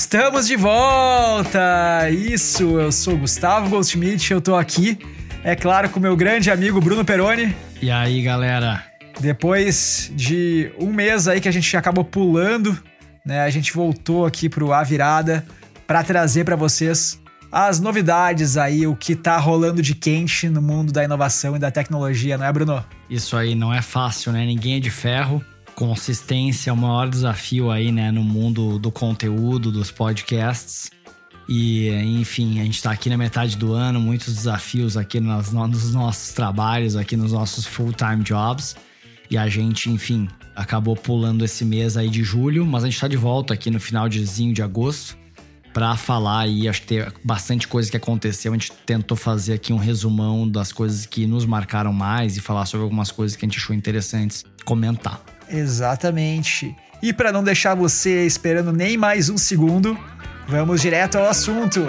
Estamos de volta! Isso, eu sou Gustavo Goldschmidt, eu tô aqui, é claro, com meu grande amigo Bruno Peroni. E aí, galera? Depois de um mês aí que a gente acabou pulando, né? A gente voltou aqui pro A Virada para trazer para vocês as novidades aí, o que tá rolando de quente no mundo da inovação e da tecnologia, não é, Bruno? Isso aí não é fácil, né? Ninguém é de ferro. Consistência é o maior desafio aí, né, no mundo do conteúdo, dos podcasts. E, enfim, a gente está aqui na metade do ano, muitos desafios aqui nos, nos nossos trabalhos, aqui nos nossos full-time jobs. E a gente, enfim, acabou pulando esse mês aí de julho, mas a gente está de volta aqui no final de agosto para falar aí. Acho que tem bastante coisa que aconteceu. A gente tentou fazer aqui um resumão das coisas que nos marcaram mais e falar sobre algumas coisas que a gente achou interessantes comentar. Exatamente. E para não deixar você esperando nem mais um segundo, vamos direto ao assunto.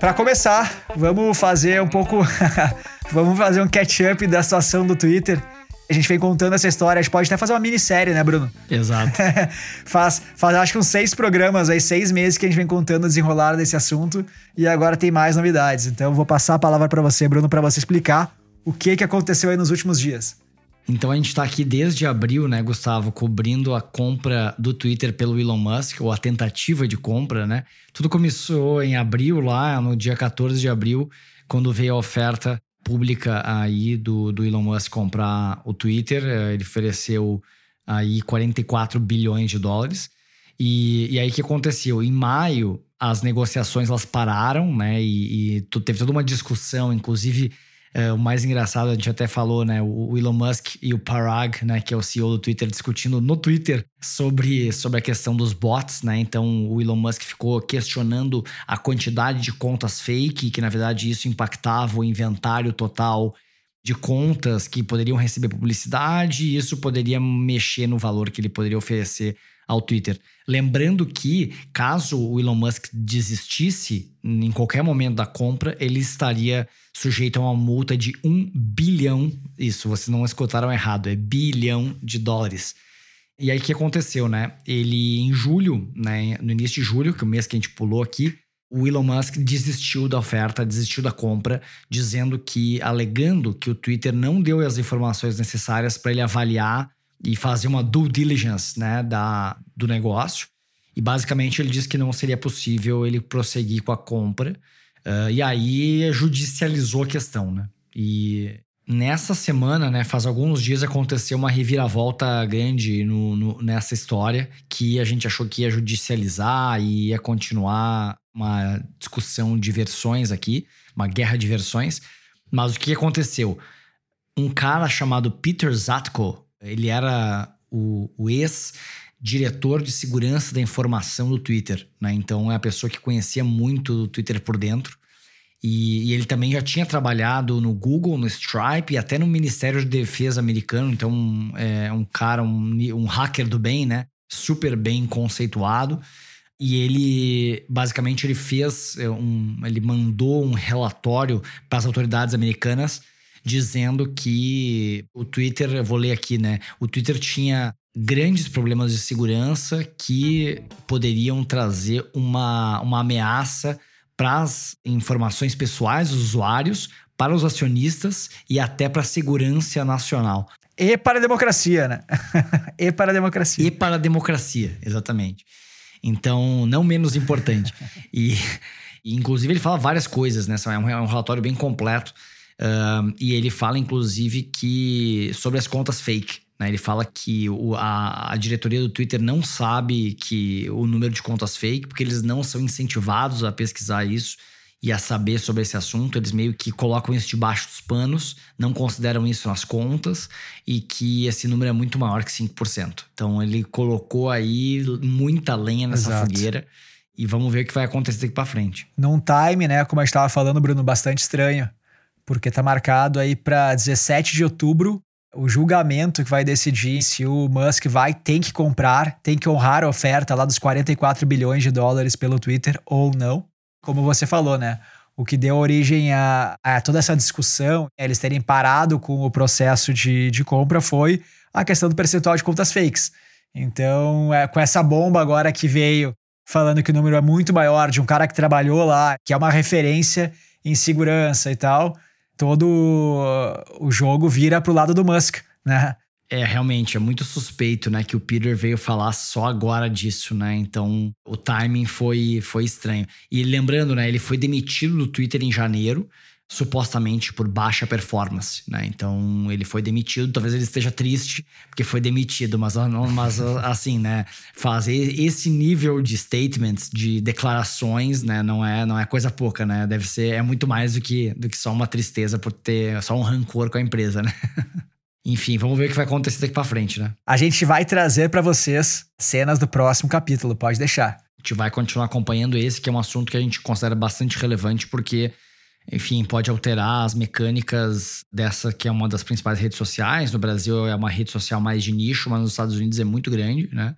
Para começar, vamos fazer um pouco. vamos fazer um catch-up da situação do Twitter. A gente vem contando essa história, a gente pode até fazer uma minissérie, né, Bruno? Exato. faz, faz acho que uns seis programas aí, seis meses que a gente vem contando o desenrolar desse assunto e agora tem mais novidades. Então eu vou passar a palavra para você, Bruno, para você explicar o que, que aconteceu aí nos últimos dias. Então a gente está aqui desde abril, né, Gustavo, cobrindo a compra do Twitter pelo Elon Musk, ou a tentativa de compra, né? Tudo começou em abril, lá no dia 14 de abril, quando veio a oferta pública aí do, do Elon Musk comprar o Twitter. Eh, ele ofereceu aí 44 bilhões de dólares. E, e aí o que aconteceu? Em maio, as negociações elas pararam, né? E, e teve toda uma discussão, inclusive é, o mais engraçado, a gente até falou, né? O Elon Musk e o Parag, né? Que é o CEO do Twitter, discutindo no Twitter sobre, sobre a questão dos bots, né? Então o Elon Musk ficou questionando a quantidade de contas fake, que na verdade isso impactava o inventário total de contas que poderiam receber publicidade e isso poderia mexer no valor que ele poderia oferecer ao Twitter. Lembrando que, caso o Elon Musk desistisse em qualquer momento da compra, ele estaria sujeito a uma multa de um bilhão. Isso, vocês não escutaram errado, é bilhão de dólares. E aí o que aconteceu, né? Ele, em julho, né, no início de julho, que é o mês que a gente pulou aqui, o Elon Musk desistiu da oferta, desistiu da compra, dizendo que, alegando que o Twitter não deu as informações necessárias para ele avaliar e fazer uma due diligence né, da, do negócio. E basicamente ele disse que não seria possível ele prosseguir com a compra. Uh, e aí judicializou a questão, né? E nessa semana, né, faz alguns dias aconteceu uma reviravolta grande no, no, nessa história que a gente achou que ia judicializar e ia continuar uma discussão de versões aqui, uma guerra de versões. Mas o que aconteceu? Um cara chamado Peter Zatko, ele era o, o ex-diretor de segurança da informação do Twitter, né? Então é a pessoa que conhecia muito o Twitter por dentro. E, e, ele também já tinha trabalhado no Google, no Stripe e até no Ministério de Defesa americano. Então é um cara, um, um hacker do bem, né? Super bem conceituado. E ele basicamente ele fez é, um, ele mandou um relatório para as autoridades americanas dizendo que o Twitter, eu vou ler aqui, né? O Twitter tinha grandes problemas de segurança que poderiam trazer uma, uma ameaça para as informações pessoais dos usuários, para os acionistas e até para a segurança nacional. E para a democracia, né? e para a democracia. E para a democracia, exatamente. Então, não menos importante. e, e, inclusive, ele fala várias coisas, né? É um, é um relatório bem completo e ele fala, inclusive, que sobre as contas fake. Né? Ele fala que o, a, a, diretoria do Twitter não sabe que o número de contas fake, porque eles não são incentivados a pesquisar isso e a saber sobre esse assunto. Eles meio que colocam isso debaixo dos panos, não consideram isso nas contas e que esse número é muito maior que 5%. Então ele colocou aí muita lenha nessa Exato. fogueira. E vamos ver o que vai acontecer daqui para frente. Num time, né, como a gente estava falando, Bruno, bastante estranho porque tá marcado aí para 17 de outubro o julgamento que vai decidir se o Musk vai tem que comprar, tem que honrar a oferta lá dos 44 bilhões de dólares pelo Twitter ou não. Como você falou, né? O que deu origem a, a toda essa discussão, eles terem parado com o processo de, de compra foi a questão do percentual de contas fakes. Então, é, com essa bomba agora que veio falando que o número é muito maior de um cara que trabalhou lá, que é uma referência em segurança e tal, todo o jogo vira pro lado do Musk, né? É, realmente, é muito suspeito, né, que o Peter veio falar só agora disso, né? Então, o timing foi, foi estranho. E lembrando, né, ele foi demitido do Twitter em janeiro, supostamente por baixa performance, né? Então, ele foi demitido, talvez ele esteja triste porque foi demitido, mas, mas assim, né, fazer esse nível de statements, de declarações, né, não é, não é coisa pouca, né? Deve ser é muito mais do que do que só uma tristeza por ter só um rancor com a empresa, né? Enfim, vamos ver o que vai acontecer daqui para frente, né? A gente vai trazer para vocês cenas do próximo capítulo, pode deixar. A gente vai continuar acompanhando esse, que é um assunto que a gente considera bastante relevante, porque, enfim, pode alterar as mecânicas dessa que é uma das principais redes sociais. No Brasil é uma rede social mais de nicho, mas nos Estados Unidos é muito grande, né?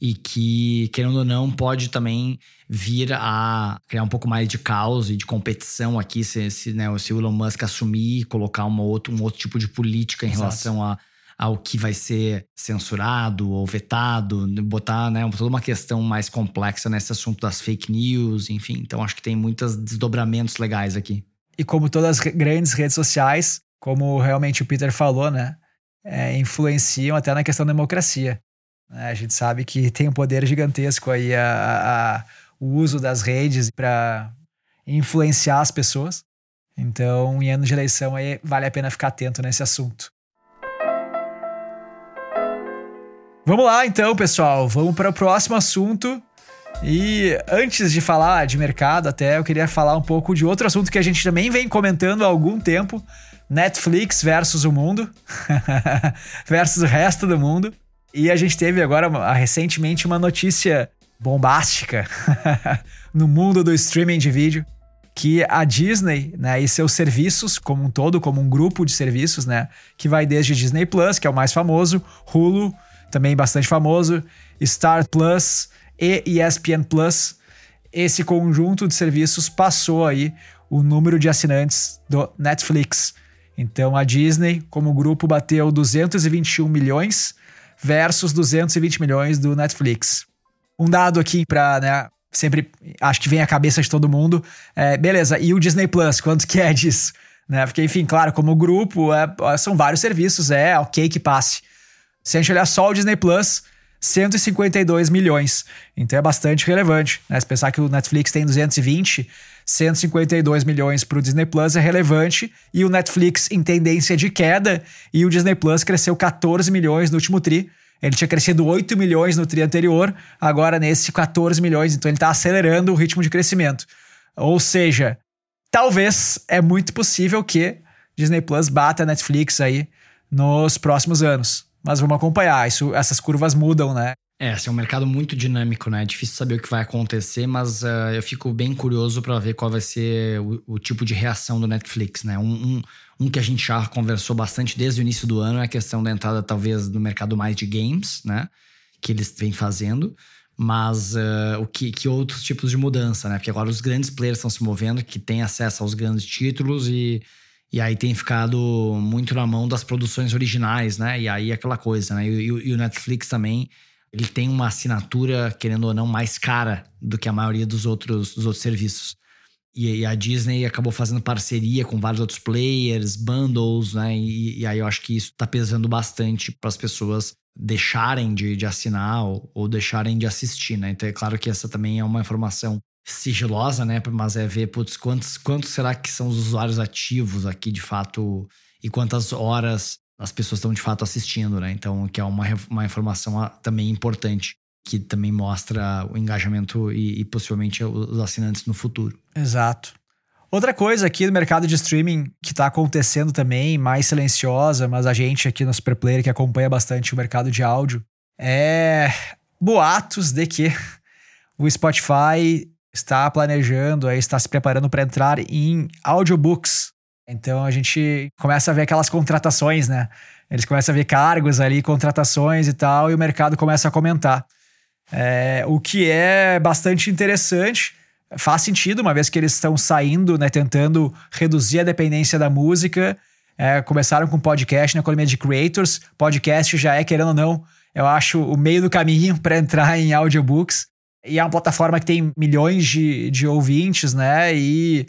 e que, querendo ou não, pode também vir a criar um pouco mais de caos e de competição aqui, se, se, né, se o Elon Musk assumir, colocar uma outro, um outro tipo de política em Exato. relação a, ao que vai ser censurado ou vetado, botar né, toda uma questão mais complexa nesse assunto das fake news, enfim. Então acho que tem muitos desdobramentos legais aqui. E como todas as grandes redes sociais, como realmente o Peter falou, né, é, influenciam até na questão da democracia. Né? A gente sabe que tem um poder gigantesco aí a, a, o uso das redes para influenciar as pessoas. Então, em anos de eleição, aí vale a pena ficar atento nesse assunto. Vamos lá, então, pessoal. Vamos para o próximo assunto. E antes de falar de mercado, até eu queria falar um pouco de outro assunto que a gente também vem comentando há algum tempo: Netflix versus o mundo, versus o resto do mundo. E a gente teve agora, recentemente, uma notícia bombástica no mundo do streaming de vídeo que a Disney, né, e seus serviços como um todo, como um grupo de serviços, né, que vai desde Disney Plus, que é o mais famoso, Hulu, também bastante famoso, Star Plus e ESPN Plus, esse conjunto de serviços passou aí o número de assinantes do Netflix. Então a Disney, como grupo, bateu 221 milhões versus 220 milhões do Netflix. Um dado aqui para, né, sempre acho que vem à cabeça de todo mundo, é, beleza, e o Disney Plus, quanto que é disso? Né? Porque, enfim, claro, como grupo, é, são vários serviços, é ok que passe. Se a gente olhar só o Disney Plus, 152 milhões. Então é bastante relevante. Né? Se pensar que o Netflix tem 220, 152 milhões para o Disney Plus é relevante. E o Netflix em tendência de queda. E o Disney Plus cresceu 14 milhões no último TRI. Ele tinha crescido 8 milhões no TRI anterior, agora nesse 14 milhões. Então ele está acelerando o ritmo de crescimento. Ou seja, talvez é muito possível que Disney Plus bata a Netflix aí nos próximos anos mas vamos acompanhar. Isso, essas curvas mudam, né? É, assim, é um mercado muito dinâmico, né? É difícil saber o que vai acontecer, mas uh, eu fico bem curioso para ver qual vai ser o, o, tipo de reação do Netflix, né? Um, um, um, que a gente já conversou bastante desde o início do ano é a questão da entrada, talvez, no mercado mais de games, né? Que eles vêm fazendo. Mas uh, o que, que outros tipos de mudança, né? Porque agora os grandes players estão se movendo, que têm acesso aos grandes títulos e e aí tem ficado muito na mão das produções originais, né? E aí aquela coisa, né? E, e, o Netflix também, ele tem uma assinatura, querendo ou não, mais cara do que a maioria dos outros, dos outros serviços. E, e a Disney acabou fazendo parceria com vários outros players, bundles, né? E, e aí eu acho que isso tá pesando bastante para as pessoas deixarem de, de assinar ou, ou deixarem de assistir, né? Então é claro que essa também é uma informação sigilosa, né? Mas é ver, putz, quantos, quantos será que são os usuários ativos aqui de fato e quantas horas as pessoas estão de fato assistindo, né? Então, que é uma, uma informação ah, também importante, que também mostra o engajamento e, e possivelmente os assinantes no futuro. Exato. Outra coisa aqui no mercado de streaming que está acontecendo também, mais silenciosa, mas a gente aqui no Super Player que acompanha bastante o mercado de áudio, é boatos de que o Spotify está planejando, está se preparando para entrar em audiobooks. Então a gente começa a ver aquelas contratações, né? Eles começam a ver cargos ali, contratações e tal, e o mercado começa a comentar. É, o que é bastante interessante, faz sentido, uma vez que eles estão saindo, né, tentando reduzir a dependência da música É, começaram com podcast na economia de creators. Podcast já é, querendo ou não, eu acho o meio do caminho para entrar em audiobooks. E é uma plataforma que tem milhões de, de ouvintes, né? E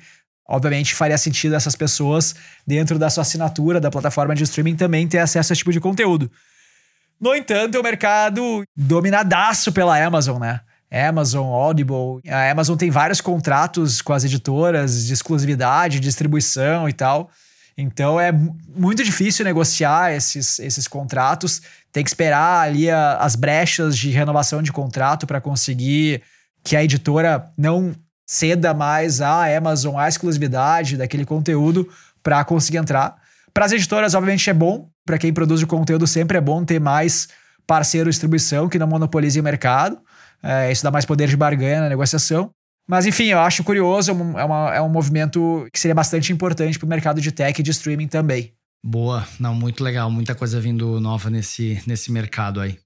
obviamente faria sentido essas pessoas, dentro da sua assinatura da plataforma de streaming, também ter acesso a esse tipo de conteúdo. No entanto, é um mercado dominadaço pela Amazon, né? Amazon, Audible. A Amazon tem vários contratos com as editoras de exclusividade, distribuição e tal. Então é muito difícil negociar esses, esses contratos. Tem que esperar ali a, as brechas de renovação de contrato para conseguir que a editora não ceda mais à Amazon a exclusividade daquele conteúdo para conseguir entrar. Para as editoras, obviamente, é bom. Para quem produz o conteúdo, sempre é bom ter mais parceiro de distribuição que não monopolize o mercado. É, isso dá mais poder de barganha na negociação. Mas enfim, eu acho curioso, é, uma, é um movimento que seria bastante importante para o mercado de tech e de streaming também. Boa, não, muito legal, muita coisa vindo nova nesse, nesse mercado aí.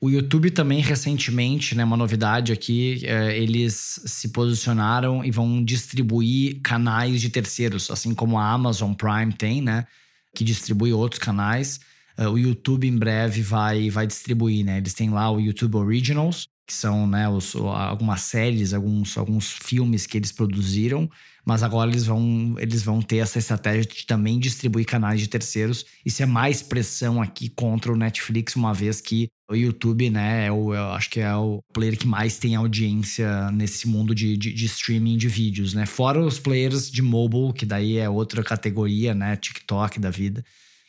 O YouTube também recentemente, né, uma novidade aqui, é, eles se posicionaram e vão distribuir canais de terceiros, assim como a Amazon Prime tem, né, que distribui outros canais. É, o YouTube em breve vai, vai distribuir, né? Eles têm lá o YouTube Originals, que são né, os, algumas séries, alguns, alguns filmes que eles produziram, mas agora eles vão, eles vão ter essa estratégia de também distribuir canais de terceiros. Isso é mais pressão aqui contra o Netflix, uma vez que o YouTube, né, é o, eu acho que é o player que mais tem audiência nesse mundo de, de, de, streaming de vídeos, né? Fora os players de mobile, que daí é outra categoria, né? TikTok da vida,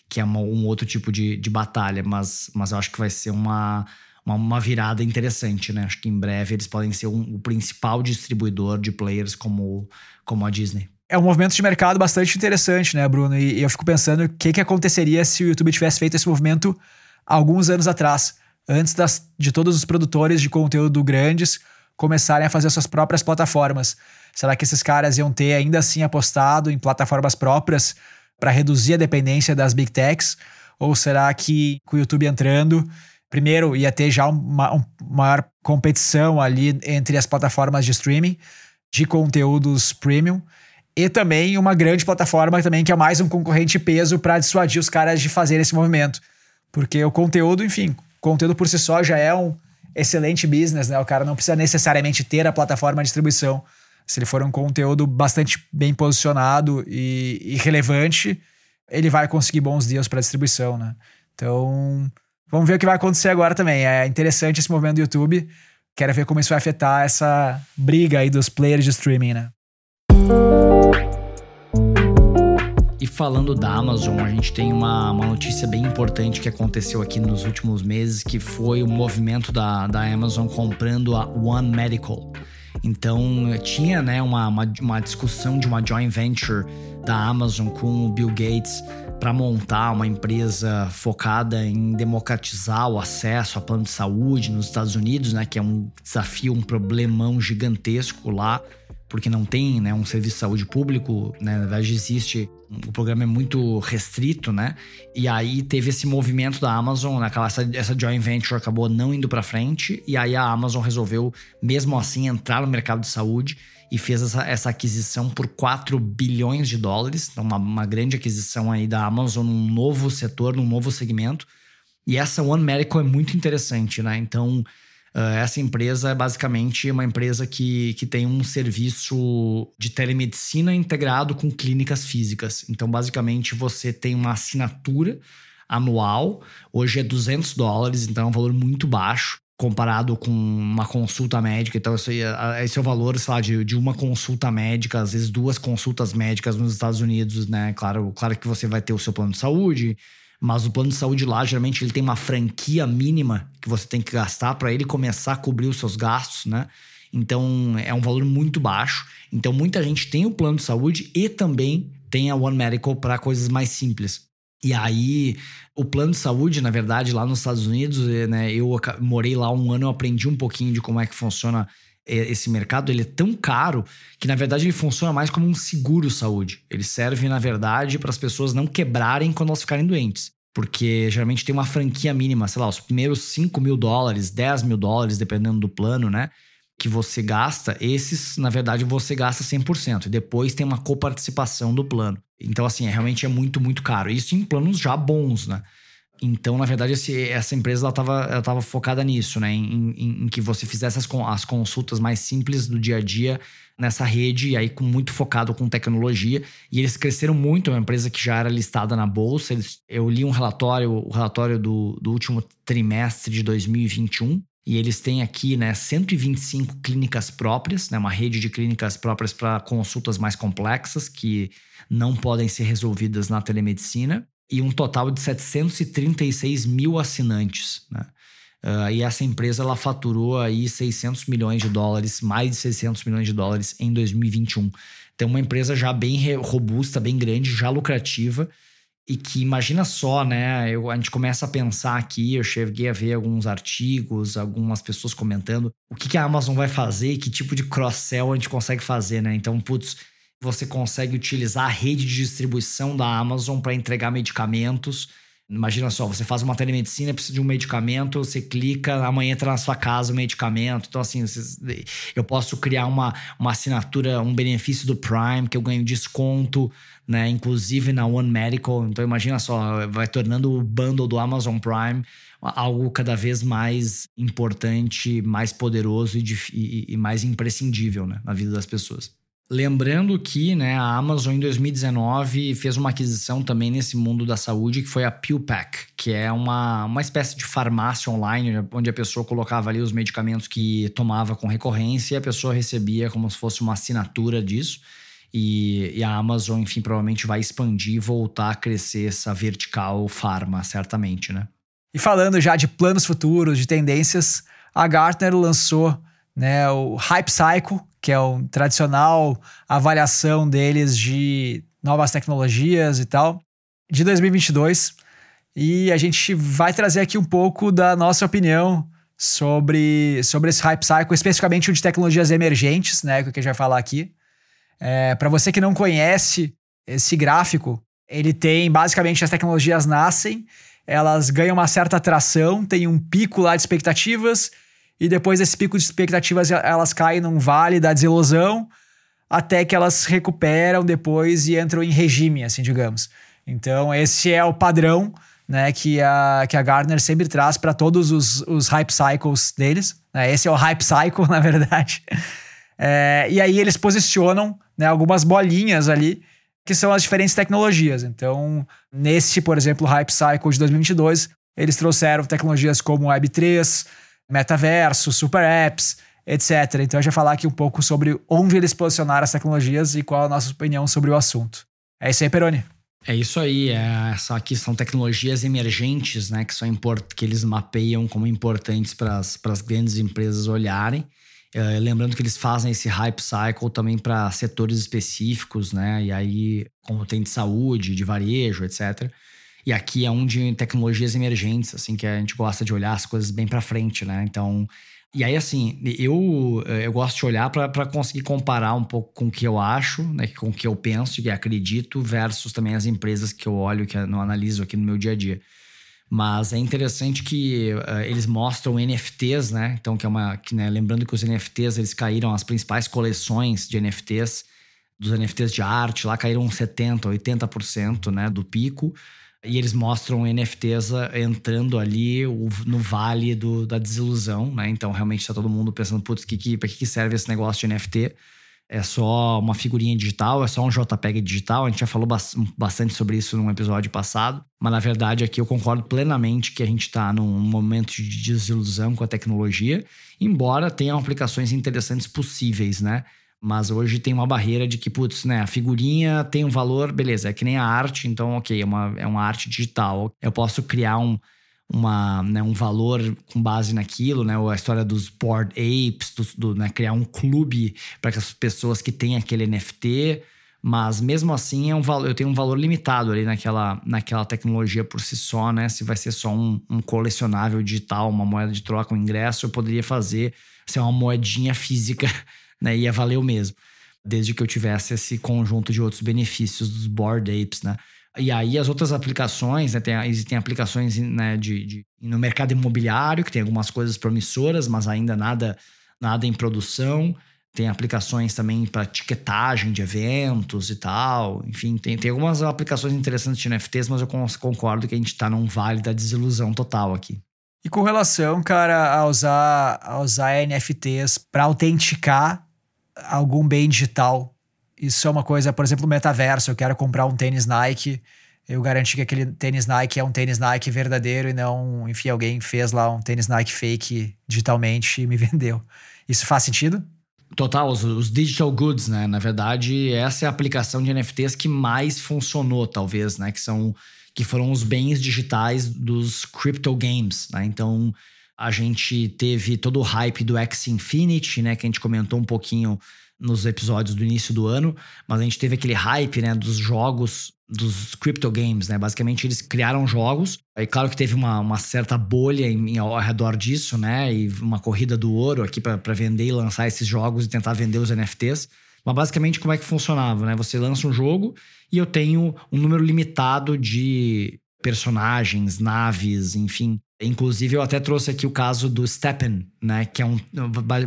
que é um outro tipo de, de batalha, mas, mas eu acho que vai ser uma uma, uma, virada interessante, né? Acho que em breve eles podem ser um, o principal distribuidor de players como, como a Disney. É um movimento de mercado bastante interessante, né, Bruno? E, e eu fico pensando o que, que aconteceria se o YouTube tivesse feito esse movimento alguns anos atrás, antes das, de todos os produtores de conteúdo grandes começarem a fazer suas próprias plataformas. Será que esses caras iam ter ainda assim apostado em plataformas próprias para reduzir a dependência das big techs? Ou será que com o YouTube entrando primeiro ia ter já uma, uma maior competição ali entre as plataformas de streaming de conteúdos premium e também uma grande plataforma também que é mais um concorrente peso para dissuadir os caras de fazer esse movimento. Porque o conteúdo, enfim, conteúdo por si só já é um excelente business, né? O cara não precisa necessariamente ter a plataforma de distribuição. Se ele for um conteúdo bastante bem posicionado e, e relevante, ele vai conseguir bons deals para distribuição, né? Então, Vamos ver o que vai acontecer agora também. É interessante esse movimento do YouTube. Quero ver como isso vai afetar essa briga aí dos players de streaming, né? E falando da Amazon, a gente tem uma, uma notícia bem importante que aconteceu aqui nos últimos meses, que foi o movimento da, da Amazon comprando a One Medical. Então, tinha né, uma, uma, uma discussão de uma joint venture da Amazon com o Bill Gates para montar uma empresa focada em democratizar o acesso a plano de saúde nos Estados Unidos, né, que é um desafio, um problemão gigantesco lá, porque não tem né, um serviço de saúde público, né, na verdade existe, o programa é muito restrito, né? E aí teve esse movimento da Amazon, naquela essa, essa joint venture acabou não indo para frente, e aí a Amazon resolveu mesmo assim entrar no mercado de saúde e fez essa, essa aquisição por 4 bilhões de dólares, então uma, uma grande aquisição aí da Amazon num novo setor, num novo segmento. E essa One Medical é muito interessante, né? Então, uh, essa empresa é basicamente uma empresa que, que tem um serviço de telemedicina integrado com clínicas físicas. Então, basicamente, você tem uma assinatura anual, hoje é 200 dólares, então é um valor muito baixo comparado com uma consulta médica. Então, esse, esse é o valor, sei lá, de, de uma consulta médica, às vezes duas consultas médicas nos Estados Unidos, né? Claro, claro que você vai ter o seu plano de saúde, mas o plano de saúde lá, geralmente, ele tem uma franquia mínima que você tem que gastar para ele começar a cobrir os seus gastos, né? Então, é um valor muito baixo. Então, muita gente tem o plano de saúde e também tem a One Medical para coisas mais simples. E aí, o plano de saúde, na verdade, lá nos Estados Unidos, eh, né, eu morei lá um ano, eu aprendi um pouquinho de como é que funciona eh, esse mercado. Ele é tão caro que, na verdade, ele funciona mais como um seguro saúde. Ele serve, na verdade, para as pessoas não quebrarem quando elas ficarem doentes. Porque geralmente tem uma franquia mínima, sei lá, os primeiros 5 mil dólares, 10 mil dólares, dependendo do plano, né? Que você gasta, esses, na verdade, você gasta 100%. E depois tem uma coparticipação do plano. Então, assim, é, realmente é muito, muito caro. Isso em planos já bons, né? Então, na verdade, esse, essa empresa estava focada nisso, né? Em, em, em, que você fizesse as, as consultas mais simples do dia a dia nessa rede, e aí com muito focado com tecnologia. E eles cresceram muito, é uma empresa que já era listada na bolsa. Eles, eu li um relatório, o relatório do, do último trimestre de 2021. E eles têm aqui né, 125 clínicas próprias, né, uma rede de clínicas próprias para consultas mais complexas que não podem ser resolvidas na telemedicina e um total de 736 mil assinantes. Né? Uh, e essa empresa ela faturou aí 600 milhões de dólares, mais de 600 milhões de dólares em 2021. Então, uma empresa já bem robusta, bem grande, já lucrativa e que imagina só, né? Eu, a gente começa a pensar aqui. Eu cheguei a ver alguns artigos, algumas pessoas comentando o que, que a Amazon vai fazer, que tipo de cross-sell a gente consegue fazer, né? Então, putz, você consegue utilizar a rede de distribuição da Amazon para entregar medicamentos. Imagina só, você faz uma telemedicina, precisa de um medicamento, você clica, amanhã entra na sua casa o medicamento. Então, assim, eu posso criar uma, uma assinatura, um benefício do Prime, que eu ganho desconto, né? Inclusive na One Medical. Então, imagina só, vai tornando o bundle do Amazon Prime algo cada vez mais importante, mais poderoso e, e, e mais imprescindível né? na vida das pessoas. Lembrando que né, a Amazon em 2019 fez uma aquisição também nesse mundo da saúde, que foi a PillPack, que é uma, uma espécie de farmácia online, onde a pessoa colocava ali os medicamentos que tomava com recorrência e a pessoa recebia como se fosse uma assinatura disso. E, e a Amazon, enfim, provavelmente vai expandir e voltar a crescer essa vertical farma, certamente, né? E falando já de planos futuros, de tendências, a Gartner lançou né, o Hype Cycle, que é o tradicional avaliação deles de novas tecnologias e tal, de 2022. E a gente vai trazer aqui um pouco da nossa opinião sobre, sobre esse hype cycle, especificamente o de tecnologias emergentes, né, que a gente vai falar aqui. É, Para você que não conhece esse gráfico, ele tem basicamente as tecnologias nascem, elas ganham uma certa atração, tem um pico lá de expectativas e depois desse pico de expectativas elas caem num vale da desilusão até que elas recuperam depois e entram em regime, assim, digamos. Então, esse é o padrão né, que, a, que a Gartner sempre traz para todos os, os hype cycles deles. Né? Esse é o hype cycle, na verdade. É, e aí eles posicionam né, algumas bolinhas ali, que são as diferentes tecnologias. Então, nesse, por exemplo, hype cycle de 2022, eles trouxeram tecnologias como Web3, metaverso, super apps, etc. Então gente vai falar aqui um pouco sobre onde eles posicionaram as tecnologias e qual a nossa opinião sobre o assunto. É isso aí, Peroni. É isso aí, é, essa aqui são tecnologias emergentes, né, que são import que eles mapeiam como importantes para as grandes empresas olharem. É, lembrando que eles fazem esse hype cycle também para setores específicos, né? E aí, como tem de saúde, de varejo, etc. E aqui é um de tecnologias emergentes, assim, que a gente gosta de olhar as coisas bem para frente, né? Então, e aí, assim, eu, eh, eu gosto de olhar para conseguir comparar um pouco com o que eu acho, né, com o que eu penso e acredito, versus também as empresas que eu olho, que eu não analiso aqui no meu dia a dia. Mas é interessante que uh, eles mostram NFTs, né? Então, que é uma. Que, né, lembrando que os NFTs eles caíram, as principais coleções de NFTs, dos NFTs de arte, lá caíram 70%, 80% né, do pico. E eles mostram NFTs entrando ali no vale do, da desilusão, né? Então realmente está todo mundo pensando, putz, que, que, para que serve esse negócio de NFT? É só uma figurinha digital, é só um JPEG digital. A gente já falou bastante sobre isso num episódio passado. Mas na verdade aqui eu concordo plenamente que a gente está num momento de desilusão com a tecnologia, embora tenham aplicações interessantes possíveis, né? Mas hoje tem uma barreira de que, putz, né, a figurinha tem um valor, beleza, é que nem a arte, então, ok, é uma, é uma arte digital. Eu posso criar um, uma, né, um valor com base naquilo, né? A história dos board apes, do, do né, criar um clube para as pessoas que têm aquele NFT, mas mesmo assim é um valor, eu tenho um valor limitado ali naquela, naquela tecnologia por si só, né? Se vai ser só um, um colecionável digital, uma moeda de troca, um ingresso, eu poderia fazer ser uma moedinha física né? Ia valer o mesmo. Desde que eu tivesse esse conjunto de outros benefícios dos Board Apes, né? E aí as outras aplicações, né, tem, existem aplicações né, de, de, no mercado imobiliário, que tem algumas coisas promissoras, mas ainda nada, nada em produção. tem aplicações também para ticketagem de eventos e tal. Enfim, tem, tem algumas aplicações interessantes de NFTs, mas eu concordo que a gente está num vale da desilusão total aqui. E com relação, cara, a usar, a usar NFTs para autenticar algum bem digital, isso é uma coisa, por exemplo, metaverso. Eu quero comprar um tênis Nike, eu garanti que aquele tênis Nike é um tênis Nike verdadeiro e não, enfim, alguém fez lá um tênis Nike fake digitalmente e me vendeu. Isso faz sentido? Total, os, os, digital goods, né? Na verdade, essa é a aplicação de NFTs que mais funcionou, talvez, né? Que são que foram os bens digitais dos crypto games, né? Então, a gente teve todo o hype do X Infinity, né? Que a gente comentou um pouquinho nos episódios do início do ano, mas a gente teve aquele hype, né? Dos jogos dos crypto games, né? Basicamente, eles criaram jogos. Aí, claro que teve uma, uma certa bolha em, ao redor disso, né? E uma corrida do ouro aqui para vender e lançar esses jogos e tentar vender os NFTs. Mas basicamente, como é que funcionava, né? Você lança um jogo e eu tenho um número limitado de personagens, naves, enfim. Inclusive, eu até trouxe aqui o caso do Steppen, né? Que é um.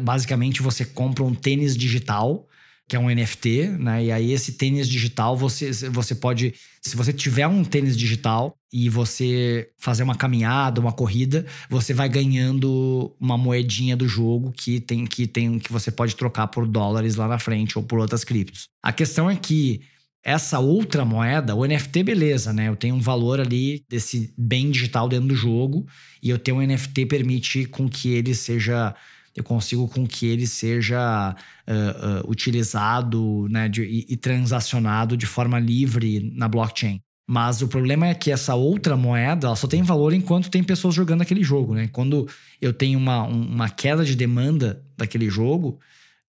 Basicamente, você compra um tênis digital que é um NFT, né? E aí esse tênis digital, você, você pode, se você tiver um tênis digital e você fazer uma caminhada, uma corrida, você vai ganhando uma moedinha do jogo que tem que tem que você pode trocar por dólares lá na frente ou por outras criptos. A questão é que essa outra moeda, o NFT, beleza, né? Eu tenho um valor ali desse bem digital dentro do jogo e eu tenho um NFT permite com que ele seja eu consigo com que ele seja uh, uh, utilizado né, de, e, e transacionado de forma livre na blockchain. Mas o problema é que essa outra moeda ela só tem valor enquanto tem pessoas jogando aquele jogo, né? Quando eu tenho uma, uma queda de demanda daquele jogo,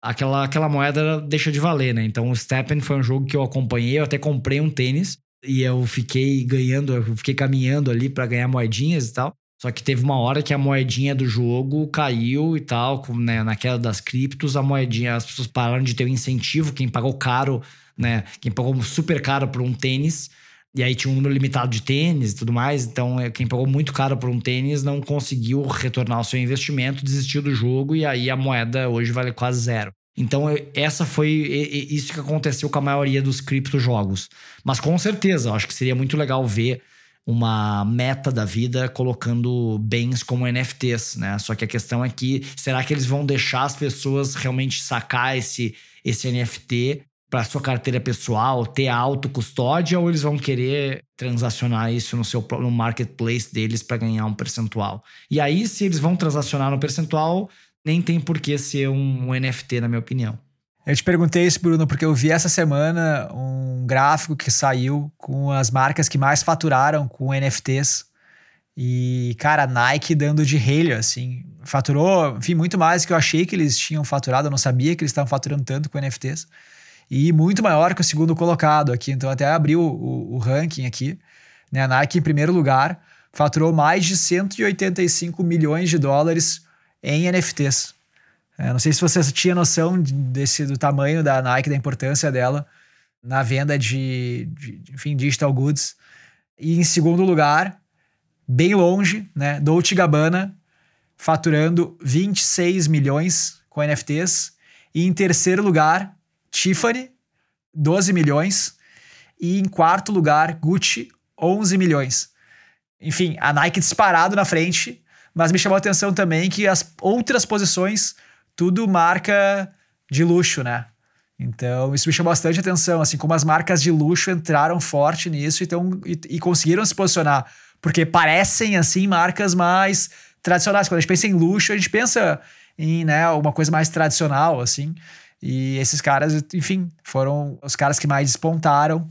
aquela, aquela moeda deixa de valer, né? Então o Steppen foi um jogo que eu acompanhei, eu até comprei um tênis e eu fiquei ganhando, eu fiquei caminhando ali para ganhar moedinhas e tal. Só que teve uma hora que a moedinha do jogo caiu e tal, né, na queda das criptos, a moedinha, as pessoas pararam de ter o um incentivo, quem pagou caro, né, quem pagou super caro por um tênis, e aí tinha um número limitado de tênis e tudo mais, então é, quem pagou muito caro por um tênis não conseguiu retornar o seu investimento, desistiu do jogo e aí a moeda hoje vale quase zero. Então, essa foi isso que aconteceu com a maioria dos criptojogos. Mas com certeza, acho que seria muito legal ver uma meta da vida colocando bens como NFTs, né? Só que a questão é que será que eles vão deixar as pessoas realmente sacar esse, esse NFT para sua carteira pessoal, ter a autocustódia ou eles vão querer transacionar isso no seu no marketplace deles para ganhar um percentual? E aí se eles vão transacionar no percentual, nem tem por que ser um, um NFT na minha opinião. Eu te perguntei isso, Bruno, porque eu vi essa semana um gráfico que saiu com as marcas que mais faturaram com NFTs. E, cara, Nike dando de relho, assim. Faturou, enfim, muito mais do que eu achei que eles tinham faturado. Eu não sabia que eles estavam faturando tanto com NFTs. E muito maior que o segundo colocado aqui. Então, até abriu o, o, ranking aqui. Né? A Nike, em primeiro lugar, faturou mais de 185 milhões de dólares em NFTs. É, não sei se você tinha noção desse, do tamanho da Nike, da importância dela na venda de, de enfim, digital goods. E em segundo lugar, bem longe, né, Dolce Gabbana faturando 26 milhões com NFTs. E em terceiro lugar, Tiffany, 12 milhões. E em quarto lugar, Gucci, 11 milhões. Enfim, a Nike disparado na frente, mas me chamou a atenção também que as outras posições tudo marca de luxo, né? Então, isso me chamou bastante atenção, assim, como as marcas de luxo entraram forte nisso então, e, e conseguiram se posicionar. Porque parecem, assim, marcas mais tradicionais. Quando a gente pensa em luxo, a gente pensa em, né, uma coisa mais tradicional, assim. E esses caras, enfim, foram os caras que mais despontaram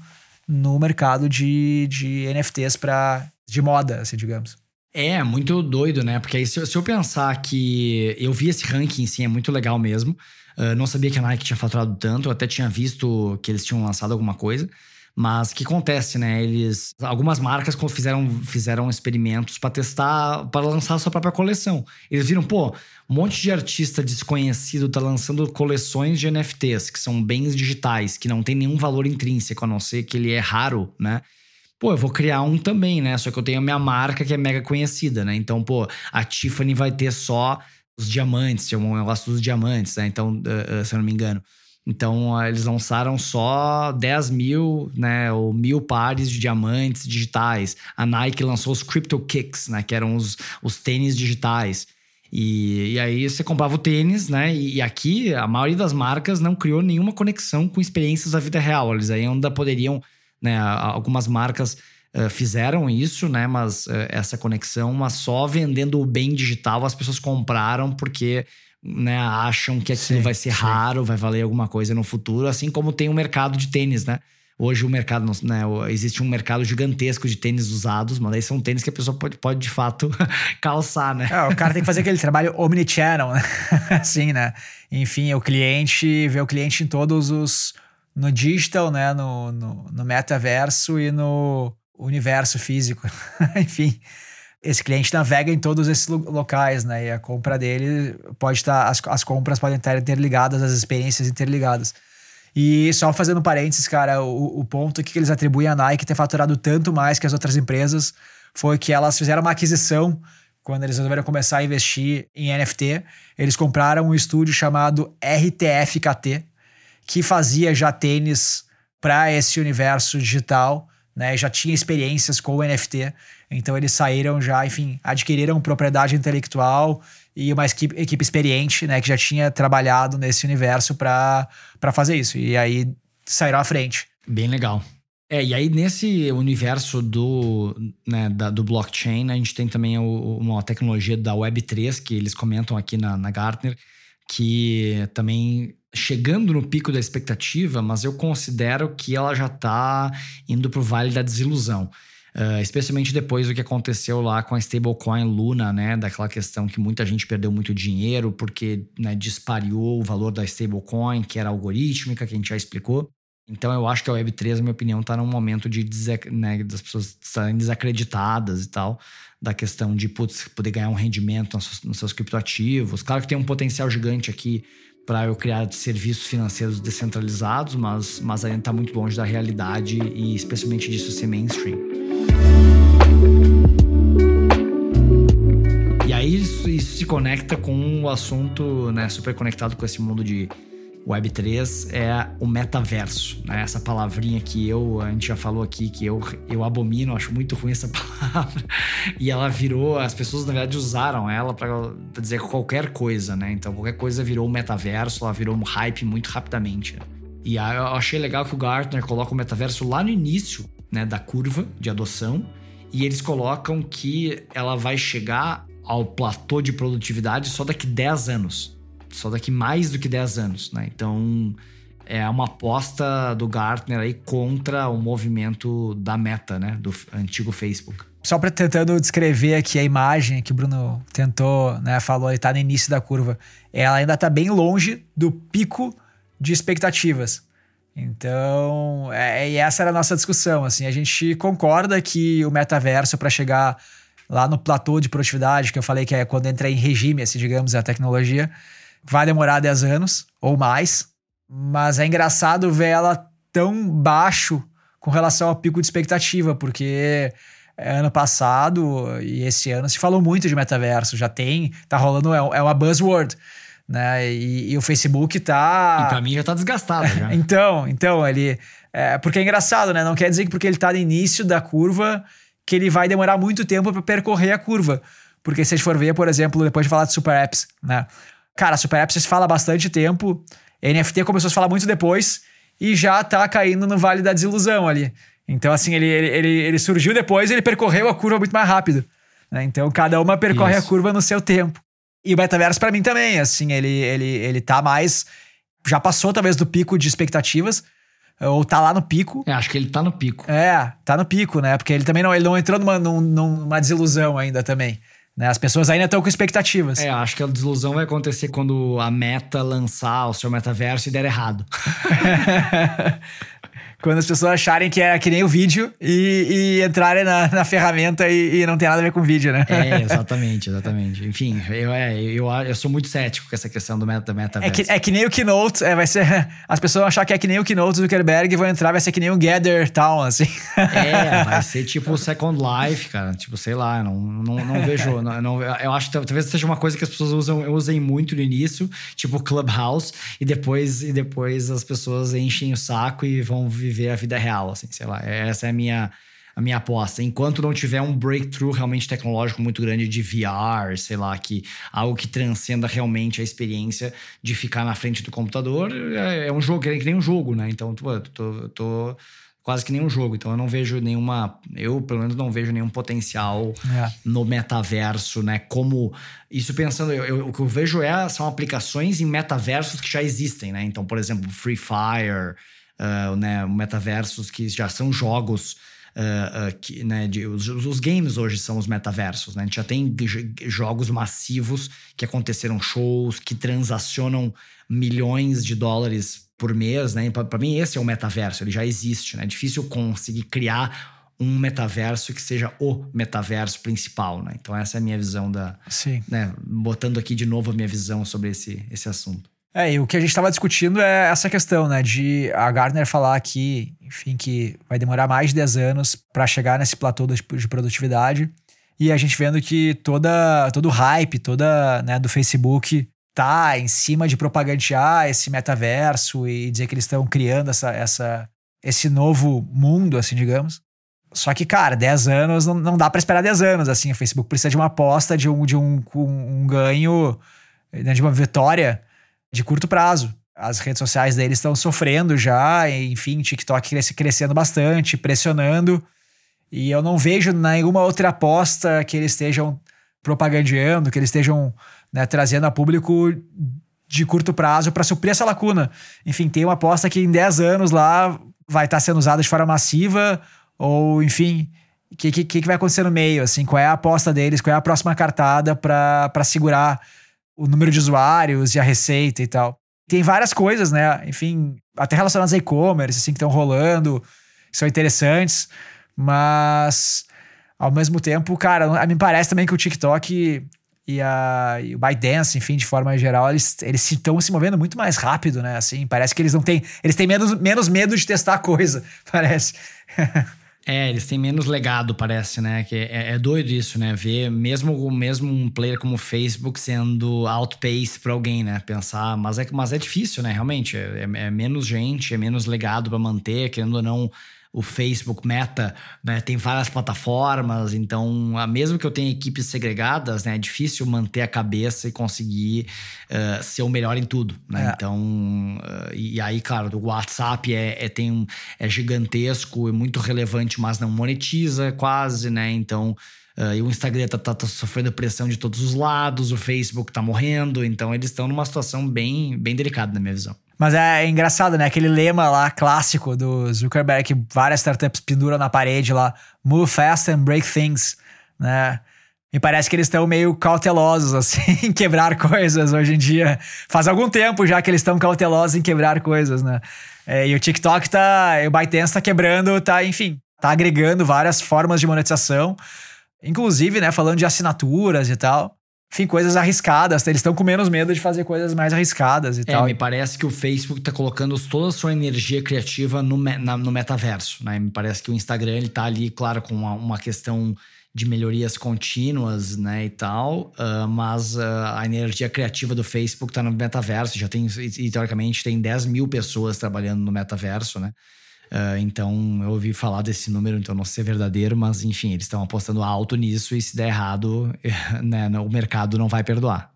no mercado de, de NFTs para de moda, assim, digamos. É, muito doido, né? Porque aí, se, se eu pensar que eu vi esse ranking, sim, é muito legal mesmo. Uh, não sabia que a Nike tinha faturado tanto, até tinha visto que eles tinham lançado alguma coisa. Mas o que acontece, né? Eles. Algumas marcas fizeram, fizeram experimentos para testar, para lançar a sua própria coleção. Eles viram, pô, um monte de artista desconhecido tá lançando coleções de NFTs, que são bens digitais, que não tem nenhum valor intrínseco, a não ser que ele é raro, né? pô, eu vou criar um também, né? Só que eu tenho a minha marca que é mega conhecida, né? Então, pô, a Tiffany vai ter só os diamantes, tinha um negócio dos diamantes, né? Então, uh, uh, se eu não me engano. Então, uh, eles lançaram só 10 mil, né? Ou mil pares de diamantes digitais. A Nike lançou os Crypto Kicks, né? Que eram os, os tênis digitais. E, e aí você comprava o tênis, né? E, e, aqui a maioria das marcas não criou nenhuma conexão com experiências da vida real. Eles ainda poderiam, né? Algumas marcas uh, fizeram isso, né? Mas uh, essa conexão, mas só vendendo o bem digital as pessoas compraram porque né, acham que aquilo sim, vai ser sim. raro, vai valer alguma coisa no futuro, assim como tem o mercado de tênis, né? Hoje o mercado, né, existe um mercado gigantesco de tênis usados, mas aí são tênis que a pessoa pode, pode de fato calçar, né? É, o cara tem que fazer aquele trabalho omnichannel, né? assim, né? Enfim, o cliente vê o cliente em todos os. no digital, né? No, no, no metaverso e no universo físico. Enfim, esse cliente navega em todos esses locais, né? E a compra dele pode estar. As, as compras podem estar interligadas, as experiências interligadas. E só fazendo parênteses, cara, o, o ponto que eles atribuem à Nike ter faturado tanto mais que as outras empresas foi que elas fizeram uma aquisição quando eles resolveram começar a investir em NFT. Eles compraram um estúdio chamado RTFKT, que fazia já tênis para esse universo digital, né? Já tinha experiências com o NFT. Então eles saíram já, enfim, adquiriram propriedade intelectual e uma equipe, equipe experiente, né, que já tinha trabalhado nesse universo para fazer isso. E aí saíram à frente. Bem legal. É, e aí nesse universo do, né, da, do blockchain, a gente tem também o, uma tecnologia da Web3, que eles comentam aqui na, na Gartner, que também chegando no pico da expectativa, mas eu considero que ela já está indo para o vale da desilusão. Uh, especialmente depois do que aconteceu lá com a stablecoin Luna, né? Daquela questão que muita gente perdeu muito dinheiro porque né, dispariou o valor da stablecoin, que era algorítmica, que a gente já explicou. Então eu acho que a Web3, na minha opinião, está num momento de né, das pessoas estarem desacreditadas e tal, da questão de putz, poder ganhar um rendimento nos seus, nos seus criptoativos. Claro que tem um potencial gigante aqui para eu criar serviços financeiros descentralizados, mas, mas ainda está muito longe da realidade e especialmente disso ser mainstream. E aí isso, isso, se conecta com o assunto, né, super conectado com esse mundo de Web3, é o metaverso, né? Essa palavrinha que eu, a gente já falou aqui, que eu, eu abomino, acho muito ruim essa palavra. E ela virou, as pessoas na verdade usaram ela para dizer qualquer coisa, né? Então qualquer coisa virou metaverso, ela virou um hype muito rapidamente. E aí eu achei legal que o Gartner coloca o metaverso lá no início né, da curva de adoção e eles colocam que ela vai chegar ao platô de produtividade só daqui 10 anos. Só daqui mais do que 10 anos, né? Então, é uma aposta do Gartner aí contra o movimento da Meta, né? Do antigo Facebook. Só para tentando descrever aqui a imagem que o Bruno tentou, né? Falou, ele tá no início da curva. Ela ainda tá bem longe do pico de expectativas. Então, é, e essa era a nossa discussão. Assim, a gente concorda que o metaverso, para chegar lá no platô de produtividade, que eu falei que é quando entra em regime, assim, digamos, a tecnologia, vai demorar 10 anos ou mais. Mas é engraçado ver ela tão baixo com relação ao pico de expectativa, porque ano passado e esse ano se falou muito de metaverso, já tem, tá rolando, é, é uma buzzword né? E, e, o Facebook tá. E pra mim já tá desgastado já. então, então, ele. É, porque é engraçado, né? Não quer dizer que porque ele tá no início da curva que ele vai demorar muito tempo para percorrer a curva. Porque se a gente for ver, por exemplo, depois de falar de super apps, né? Cara, super apps se fala há bastante tempo. NFT começou a se falar muito depois e já tá caindo no vale da desilusão ali. Então, assim, ele, ele, ele, ele surgiu depois e ele percorreu a curva muito mais rápido. Né? Então, cada uma percorre Isso. a curva no seu tempo. E o metaverso para mim também, assim, ele, ele, ele tá mais. Já passou talvez do pico de expectativas. Ou tá lá no pico. É, acho que ele tá no pico. É, tá no pico, né? Porque ele também não, ele não entrou numa, numa desilusão ainda também. Né? As pessoas ainda estão com expectativas. É, acho que a desilusão vai acontecer quando a meta lançar o seu metaverso e der errado. Quando as pessoas acharem que é que nem o vídeo e, e entrarem na, na ferramenta e, e, não tem nada a ver com o vídeo, né? É, exatamente, exatamente. Enfim, eu, é, eu, eu sou muito cético com essa questão do meta, meta é que, é que nem o Keynote, é, vai ser. As pessoas achar que é que nem o Keynote do Zuckerberg e vão entrar, vai ser que nem o Gather Town, assim. É, vai ser tipo o Second Life, cara. Tipo, sei lá, não, não, não vejo. Não, não, eu acho que talvez seja uma coisa que as pessoas usam, usem muito no início, tipo Clubhouse, e depois, e depois as pessoas enchem o saco e vão viver viver a vida real, assim, sei lá. Essa é a minha, a minha aposta. Enquanto não tiver um breakthrough realmente tecnológico muito grande de VR, sei lá, que algo que transcenda realmente a experiência de ficar na frente do computador, é, é um jogo, é que nem um jogo, né? Então, tô, tô, tô quase que nem um jogo. Então eu não vejo nenhuma. Eu, pelo menos, não vejo nenhum potencial é. no metaverso, né? Como. Isso pensando, eu, eu, o que eu vejo é, são aplicações em metaversos que já existem, né? Então, por exemplo, Free Fire uh, né, metaversos que já são jogos. Uh, uh, que, né, de, os, os, games hoje são os metaversos, né? A gente já tem jogos massivos que aconteceram shows, que transacionam milhões de dólares por mês, né? Para mim esse é o metaverso, ele já existe, né? É difícil conseguir criar um metaverso que seja o metaverso principal, né? Então essa é a minha visão da, Sim. né? Botando aqui de novo a minha visão sobre esse, esse assunto. É, e o que a gente estava discutindo é essa questão, né, de a Gartner falar aqui, enfim, que vai demorar mais de 10 anos para chegar nesse platô de produtividade. E a gente vendo que toda, todo o hype, toda, né, do Facebook tá em cima de propagandear esse metaverso e dizer que eles estão criando essa, essa, esse novo mundo, assim, digamos. Só que, cara, 10 anos não, não dá para esperar 10 anos, assim. O Facebook precisa de uma aposta, de um, de um, um, um ganho, né, de uma vitória de curto prazo. As redes sociais deles estão sofrendo já, enfim, TikTok crescendo bastante, pressionando. E eu não vejo nenhuma outra aposta que eles estejam propagandeando, que eles estejam né, trazendo a público de curto prazo para suprir essa lacuna. Enfim, tem uma aposta que em 10 anos lá vai estar tá sendo usada de forma massiva, ou enfim, o que, que, que vai acontecer no meio? Assim, qual é a aposta deles? Qual é a próxima cartada para segurar o número de usuários e a receita e tal. Tem várias coisas, né? Enfim, até relacionadas a e-commerce, assim, que estão rolando, são interessantes, mas ao mesmo tempo, cara, me parece também que o TikTok e, a, e o ByteDance, enfim, de forma geral, eles estão se movendo muito mais rápido, né? Assim, parece que eles não têm, eles têm menos, menos medo de testar coisa, parece. É, eles têm menos legado, parece, né? Que é, é doido isso, né? Ver mesmo, mesmo um player como o Facebook sendo outpace para alguém, né? Pensar, mas é, mas é difícil, né? Realmente, é, é menos gente, é menos legado para manter, querendo ou não o Facebook Meta né, tem várias plataformas, então, mesmo que eu tenha equipes segregadas, né, é difícil manter a cabeça e conseguir uh, ser o melhor em tudo. Né? É. Então, uh, e, aí, claro, o WhatsApp é, é, tem, é gigantesco e muito relevante, mas não monetiza quase, né? Então. Uh, e o Instagram tá, tá, tá, sofrendo pressão de todos os lados, o Facebook tá morrendo, então eles estão numa situação bem, bem delicada, na minha visão. Mas é engraçado, né? Aquele lema lá clássico do Zuckerberg que várias startups penduram na parede lá: Move fast and break things, né? Me parece que eles estão meio cautelosos, assim, em quebrar coisas hoje em dia. Faz algum tempo já que eles estão cautelosos em quebrar coisas, né? É, e o TikTok tá. O ByteDance tá quebrando, tá, enfim, tá agregando várias formas de monetização. Inclusive, né, falando de assinaturas e tal enfim, coisas arriscadas. Eles estão com menos medo de fazer coisas mais arriscadas e é, tal. Me parece que o Facebook está colocando toda a sua energia criativa no, na, no metaverso. Né? Me parece que o Instagram ele tá ali, claro, com uma, uma questão de melhorias contínuas, né, e tal, uh, mas uh, a energia criativa do Facebook está no metaverso, já tem, e, teoricamente, tem 10 mil pessoas trabalhando no metaverso, né, Uh, então, eu ouvi falar desse número, então não sei se é verdadeiro, mas enfim, eles estão apostando alto nisso e se der errado, né, o mercado não vai perdoar.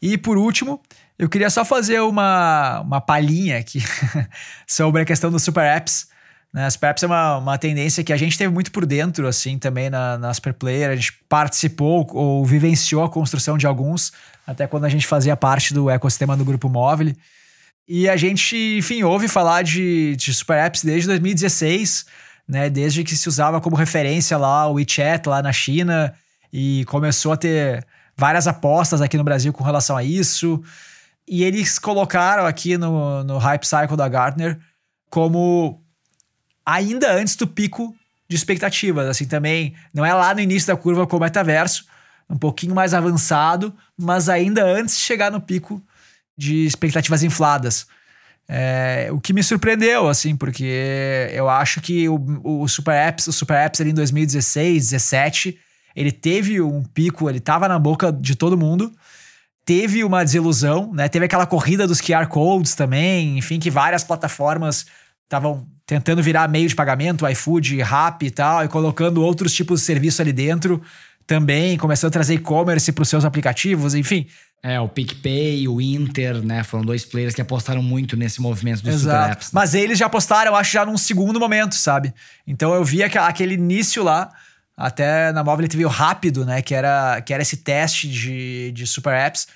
E por último, eu queria só fazer uma, uma palhinha aqui sobre a questão dos super apps. Né? Super apps é uma, uma tendência que a gente teve muito por dentro, assim, também na, na Super Player. A gente participou ou vivenciou a construção de alguns, até quando a gente fazia parte do ecossistema do Grupo Móvel. E a gente, enfim, ouve falar de, de super apps desde 2016, né? Desde que se usava como referência lá o WeChat lá na China e começou a ter várias apostas aqui no Brasil com relação a isso. E eles colocaram aqui no, no Hype Cycle da Gartner como ainda antes do pico de expectativas. Assim, também não é lá no início da curva como o metaverso, um pouquinho mais avançado, mas ainda antes de chegar no pico de expectativas infladas. É, o que me surpreendeu, assim, porque eu acho que o, o Super Apps, o Super Apps ali em 2016, 17, ele teve um pico, ele tava na boca de todo mundo, teve uma desilusão, né? Teve aquela corrida dos QR Codes também, enfim, que várias plataformas estavam tentando virar meio de pagamento, iFood, Rappi e tal, e colocando outros tipos de serviço ali dentro também, começando a trazer e-commerce para os seus aplicativos, enfim. É, o PicPay, o Inter, né? Foram dois players que apostaram muito nesse movimento dos Exato. super apps. Né? Mas eles já apostaram, eu acho, já num segundo momento, sabe? Então eu vi aquele início lá, até na móvel TV rápido, né? Que era, que era esse teste de, de super apps.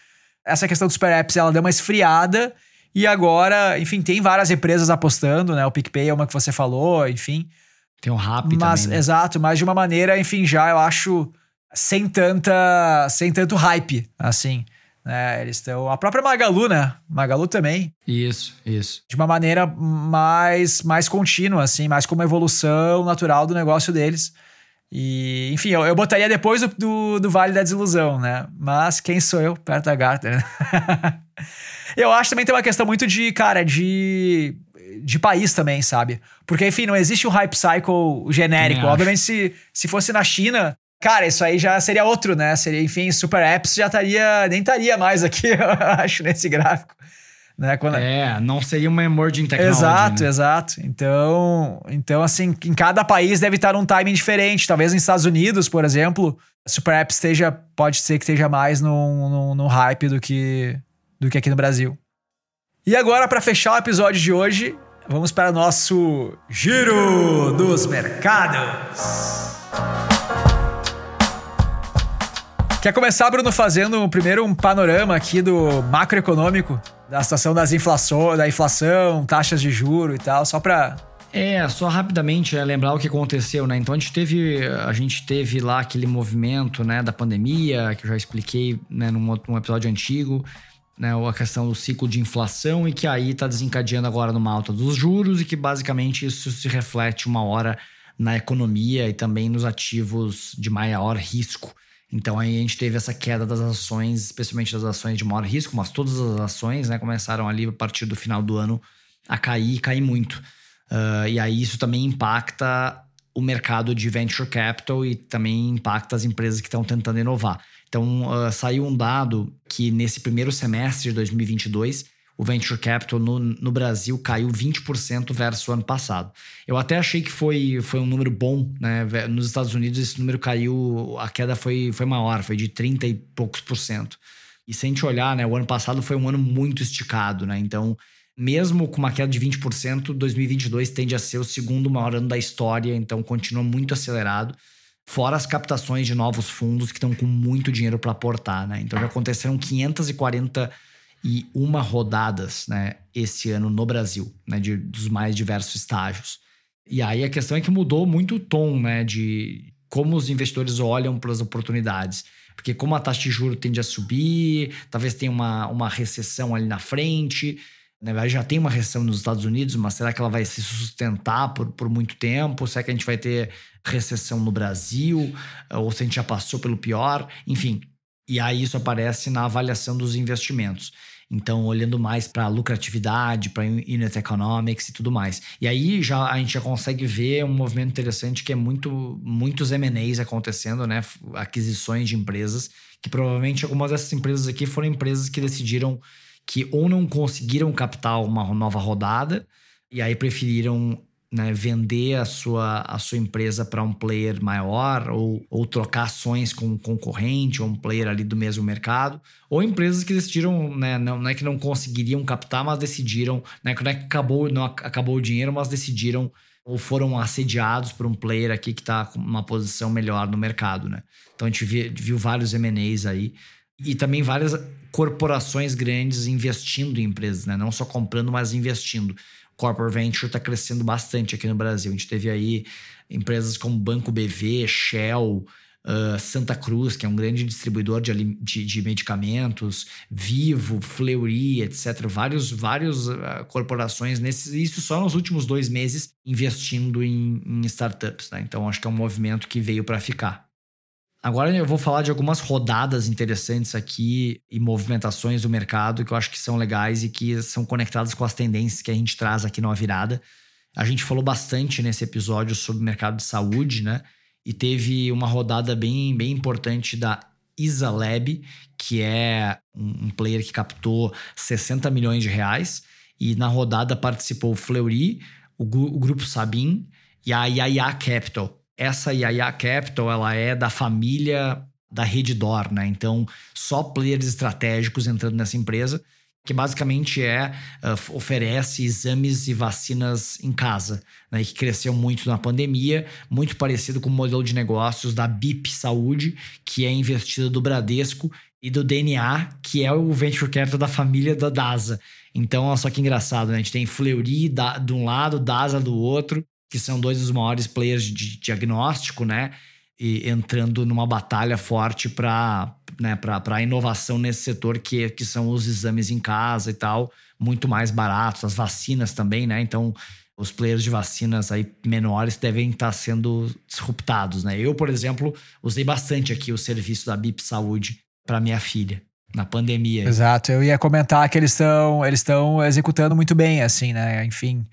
Essa questão dos super apps, ela deu uma esfriada. E agora, enfim, tem várias empresas apostando, né? O PicPay é uma que você falou, enfim. Tem o Rappi mas, também, né? Exato, mas de uma maneira, enfim, já eu acho sem tanta, sem tanto hype, assim. Né? Eles estão. A própria Magalu, né? Magalu também. Isso, isso. De uma maneira mais, mais contínua, assim, mais como evolução natural do negócio deles. E, enfim, eu, eu botaria depois do, do, do, Vale da Desilusão, né? Mas quem sou eu perto da Gartner? Né? eu acho também tem uma questão muito de, cara, de, de país também, sabe? Porque, enfim, não existe um hype cycle genérico. Obviamente, se, se fosse na China, Cara, isso aí já seria outro, né? Seria, enfim, Super Apps já estaria, nem estaria mais aqui, eu acho, nesse gráfico. Né? Quando... É, não seria uma emerging technology. Exato, né? exato. Então, então, assim, em cada país deve estar num timing diferente. Talvez nos Estados Unidos, por exemplo, Super Apps esteja, pode ser que esteja mais no, no, no hype do que, do que aqui no Brasil. E agora, para fechar o episódio de hoje, vamos para o nosso Giro dos Mercados. Quer começar, Bruno, fazendo primeiro um panorama aqui do macroeconômico, da situação das inflações, da inflação, taxas de juro e tal, só para é, só rapidamente é, lembrar o que aconteceu, né? Então a gente teve, a gente teve lá aquele movimento, né, da pandemia, que eu já expliquei, né, num, num episódio antigo, né, a questão do ciclo de inflação e que aí está desencadeando agora numa alta dos juros e que basicamente isso se reflete uma hora na economia e também nos ativos de maior risco. Então aí a gente teve essa queda das ações, especialmente das ações de maior risco, mas todas as ações né, começaram ali a partir do final do ano a cair e cair muito. Uh, e aí isso também impacta o mercado de venture capital e também impacta as empresas que estão tentando inovar. Então uh, saiu um dado que nesse primeiro semestre de 2022 o venture capital no, no Brasil caiu 20% versus o ano passado. Eu até achei que foi, foi um número bom, né? Nos Estados Unidos esse número caiu, a queda foi, foi maior, foi de 30 e poucos por cento. E se a gente olhar, né, o ano passado foi um ano muito esticado, né? Então, mesmo com uma queda de 20%, 2022 tende a ser o segundo maior ano da história, então continua muito acelerado. Fora as captações de novos fundos que estão com muito dinheiro para aportar, né? Então já aconteceram 540 e uma rodadas né, esse ano no Brasil, né, de, dos mais diversos estágios. E aí a questão é que mudou muito o tom né, de como os investidores olham para as oportunidades. Porque como a taxa de juros tende a subir, talvez tenha uma, uma recessão ali na frente. Na verdade, já tem uma recessão nos Estados Unidos, mas será que ela vai se sustentar por, por muito tempo? Será que a gente vai ter recessão no Brasil? Ou se a gente já passou pelo pior? Enfim, e aí isso aparece na avaliação dos investimentos. Então, olhando mais para lucratividade, para unit economics e tudo mais. E aí já a gente já consegue ver um movimento interessante que é muito muitos M&As acontecendo, né? Aquisições de empresas, que provavelmente algumas dessas empresas aqui foram empresas que decidiram que ou não conseguiram captar uma nova rodada e aí preferiram né, vender a sua, a sua empresa para um player maior ou, ou trocar ações com um concorrente ou um player ali do mesmo mercado, ou empresas que decidiram, né, não, não é que não conseguiriam captar, mas decidiram, né, não é que acabou, não acabou o dinheiro, mas decidiram ou foram assediados por um player aqui que está com uma posição melhor no mercado, né? Então a gente viu, viu vários M&As aí e também várias corporações grandes investindo em empresas, né? Não só comprando, mas investindo corporate venture está crescendo bastante aqui no Brasil. A gente teve aí empresas como Banco BV, Shell, uh, Santa Cruz, que é um grande distribuidor de, de, de medicamentos, Vivo, Fleury, etc. Vários, vários uh, corporações, nesses, isso só nos últimos dois meses, investindo em, em startups. Né? Então, acho que é um movimento que veio para ficar. Agora eu vou falar de algumas rodadas interessantes aqui e movimentações do mercado que eu acho que são legais e que são conectadas com as tendências que a gente traz aqui no A Virada. A gente falou bastante nesse episódio sobre o mercado de saúde, né? E teve uma rodada bem, bem importante da Isalab, que é um player que captou 60 milhões de reais. E na rodada participou o Fleury, o, o grupo Sabin e a Yaya Capital. Essa Yaya Capital ela é da família da Reddor, né? Então, só players estratégicos entrando nessa empresa que basicamente é uh, oferece exames e vacinas em casa, né, que cresceu muito na pandemia, muito parecido com o modelo de negócios da BIP Saúde, que é investida do Bradesco e do DNA, que é o venture capital da família da DASA. Então, olha só que engraçado, né? A gente tem Fleury da, de um lado, DASA do outro, que são dois dos maiores players de diagnóstico, né? E entrando numa batalha forte para né, a inovação nesse setor, que, que são os exames em casa e tal, muito mais baratos, as vacinas também, né? Então, os players de vacinas aí menores devem estar sendo disruptados, né? Eu, por exemplo, usei bastante aqui o serviço da BIP Saúde para minha filha na pandemia. Exato, eu ia comentar que eles estão eles estão executando muito bem, assim, né? Enfim,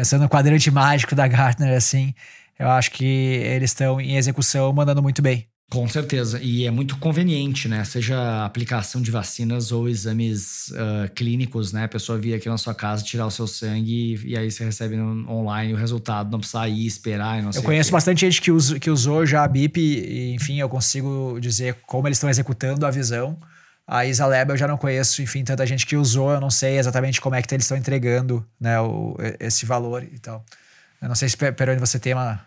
pensando no quadrante mágico da Gartner, assim, eu acho que eles estão em execução mandando muito bem. Com certeza. E é muito conveniente, né? Seja aplicação de vacinas ou exames uh, clínicos, né? A pessoa vir aqui na sua casa, tirar o seu sangue e, e aí você recebe no, online o resultado. Não precisa ir esperar e não Eu conheço bastante gente que, que usou já a BIP e, enfim, eu consigo dizer como eles estão executando a visão. A Isaleb eu já não conheço, enfim, tanta gente que usou, eu não sei exatamente como é que eles estão entregando né, o, esse valor e tal. Eu não sei se, Peroni, você tem uma...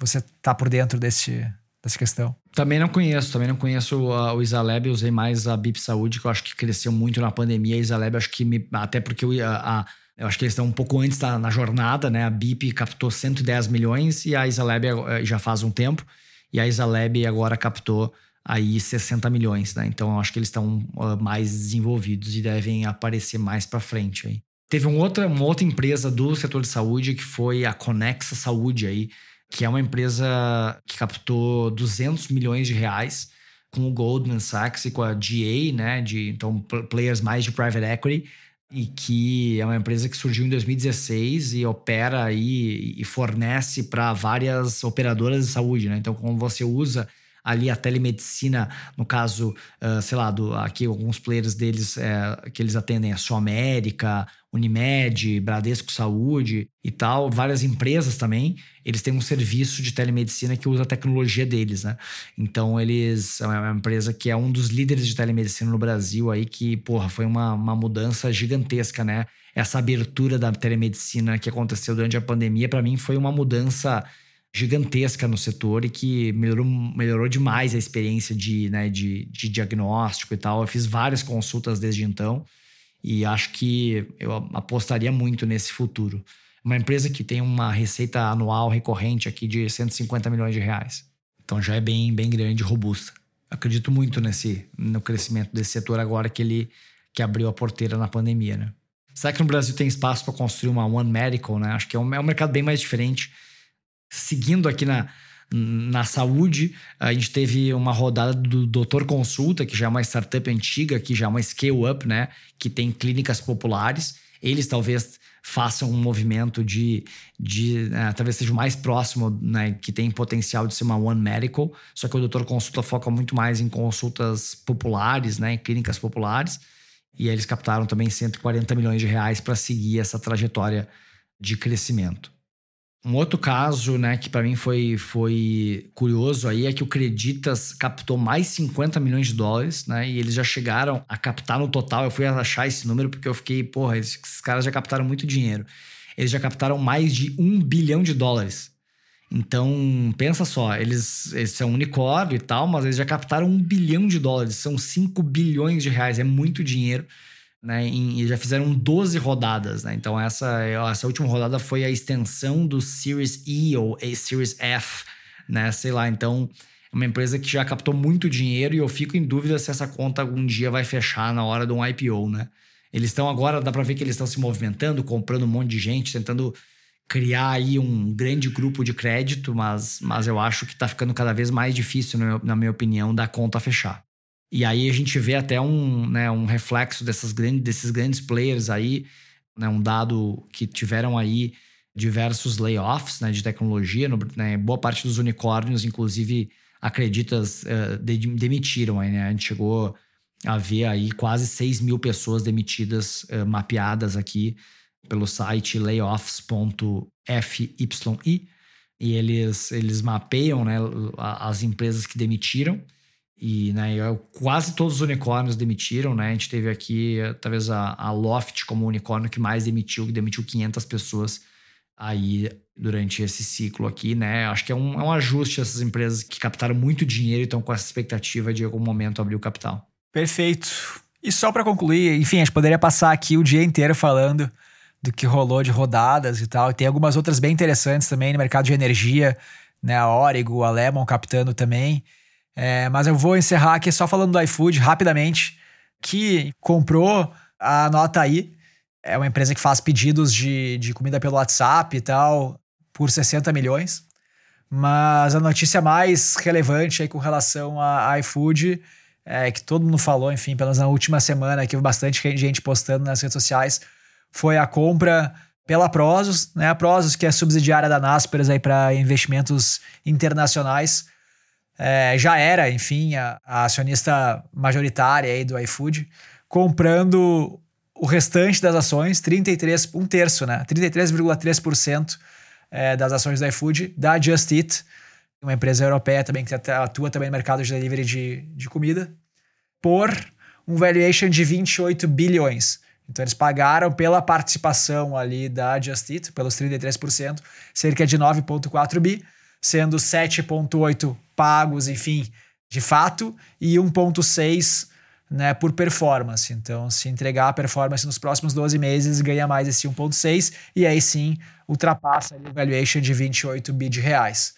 Você tá por dentro desse dessa questão? Também não conheço, também não conheço o Isaleb, usei mais a BIP Saúde, que eu acho que cresceu muito na pandemia. A Isaleb, acho que me, até porque eu, a, a, eu acho que eles estão um pouco antes da, na jornada, né? A BIP captou 110 milhões e a Isaleb eh, já faz um tempo, e a Isaleb agora captou aí 60 milhões, né? Então eu acho que eles estão mais desenvolvidos e devem aparecer mais para frente aí. Teve um outra, uma outra empresa do setor de saúde que foi a Conexa Saúde aí, que é uma empresa que captou 200 milhões de reais com o Goldman Sachs e com a GA, né, de então players mais de private equity, e que é uma empresa que surgiu em 2016 e opera aí e fornece para várias operadoras de saúde, né? Então, quando você usa ali a telemedicina, no caso, uh, sei lá, do, aqui alguns players deles é, que eles atendem a Sua América, Unimed, Bradesco Saúde e tal, várias empresas também, eles têm um serviço de telemedicina que usa a tecnologia deles, né? Então eles é uma empresa que é um dos líderes de telemedicina no Brasil aí que, porra, foi uma, uma mudança gigantesca, né? Essa abertura da telemedicina que aconteceu durante a pandemia, para mim foi uma mudança gigantesca no setor e que melhorou, melhorou demais a experiência de, né, de, de diagnóstico e tal. Eu fiz várias consultas desde então e acho que eu apostaria muito nesse futuro. Uma empresa que tem uma receita anual recorrente aqui de 150 milhões de reais. Então já é bem, bem grande e robusta. Acredito muito nesse no crescimento desse setor agora que ele que abriu a porteira na pandemia, né? Será que no Brasil tem espaço para construir uma One Medical, né? Acho que é um, é um mercado bem mais diferente seguindo aqui na, na saúde, a gente teve uma rodada do Doutor Consulta, que já é uma startup antiga, que já é uma scale-up, né? Que tem clínicas populares. Eles talvez façam um movimento de, de uh, talvez seja o mais próximo, né, que tem potencial de ser uma One Medical, só que o Doutor Consulta foca muito mais em consultas populares, né, em clínicas populares, e eles captaram também 140 milhões de reais para seguir essa trajetória de crescimento. Um outro caso, né, que para mim foi, foi curioso aí é que o Creditas captou mais 50 milhões de dólares, né? E eles já chegaram a captar no total. Eu fui achar esse número porque eu fiquei, porra, esses, esses caras já captaram muito dinheiro. Eles já captaram mais de um bilhão de dólares. Então, pensa só, eles, eles são unicórnio e tal, mas eles já captaram um bilhão de dólares, são 5 bilhões de reais, é muito dinheiro né? Em, e já fizeram 12 rodadas, né? Então essa, essa última rodada foi a extensão do Series E ou Series F, né? Sei lá, então É uma empresa que já captou muito dinheiro e eu fico em dúvida se essa conta algum dia vai fechar na hora de um IPO, né? Eles estão agora, dá para ver que eles estão se movimentando, comprando um monte de gente, tentando criar aí um grande grupo de crédito, mas, mas eu acho que está ficando cada vez mais difícil, na minha opinião, da conta fechar. E aí a gente vê até um, né, um reflexo dessas grandes, desses grandes players aí, né, um dado que tiveram aí diversos layoffs né, de tecnologia, no, né, boa parte dos unicórnios, inclusive, acreditas, uh, demitiram. Aí, né? A gente chegou a ver aí quase 6 mil pessoas demitidas, uh, mapeadas aqui pelo site layoffs.fyi, e eles, eles mapeiam né, as empresas que demitiram, e né, quase todos os unicórnios demitiram, né? A gente teve aqui, talvez, a, a Loft como o unicórnio que mais demitiu, que demitiu 500 pessoas aí durante esse ciclo aqui, né? Acho que é um, é um ajuste essas empresas que captaram muito dinheiro e estão com essa expectativa de em algum momento abrir o capital. Perfeito. E só para concluir, enfim, a gente poderia passar aqui o dia inteiro falando do que rolou de rodadas e tal. E tem algumas outras bem interessantes também no mercado de energia, né? A Origo, a Lemon captando também. É, mas eu vou encerrar aqui só falando do iFood rapidamente, que comprou a nota aí, é uma empresa que faz pedidos de, de comida pelo WhatsApp e tal, por 60 milhões. Mas a notícia mais relevante aí com relação a iFood, é, que todo mundo falou, enfim, menos na última semana, que bastante gente postando nas redes sociais, foi a compra pela Prozos, né? A Prozos, que é subsidiária da Naspers aí para investimentos internacionais, é, já era, enfim, a, a, acionista majoritária aí do iFood, comprando o restante das ações, 33, um terço, né? 33,3% é, das ações do iFood, da Just Eat, uma empresa europeia também que atua também no mercado de delivery de, de comida, por um valuation de 28 bilhões. Então eles pagaram pela participação ali da Just Eat, pelos 33%, cerca de 9,4 bi, sendo 7,8 pagos, enfim, de fato, e 1,6 né, por performance. Então, se entregar a performance nos próximos 12 meses, ganha mais esse 1,6 e aí sim ultrapassa o valuation de 28 bi de reais.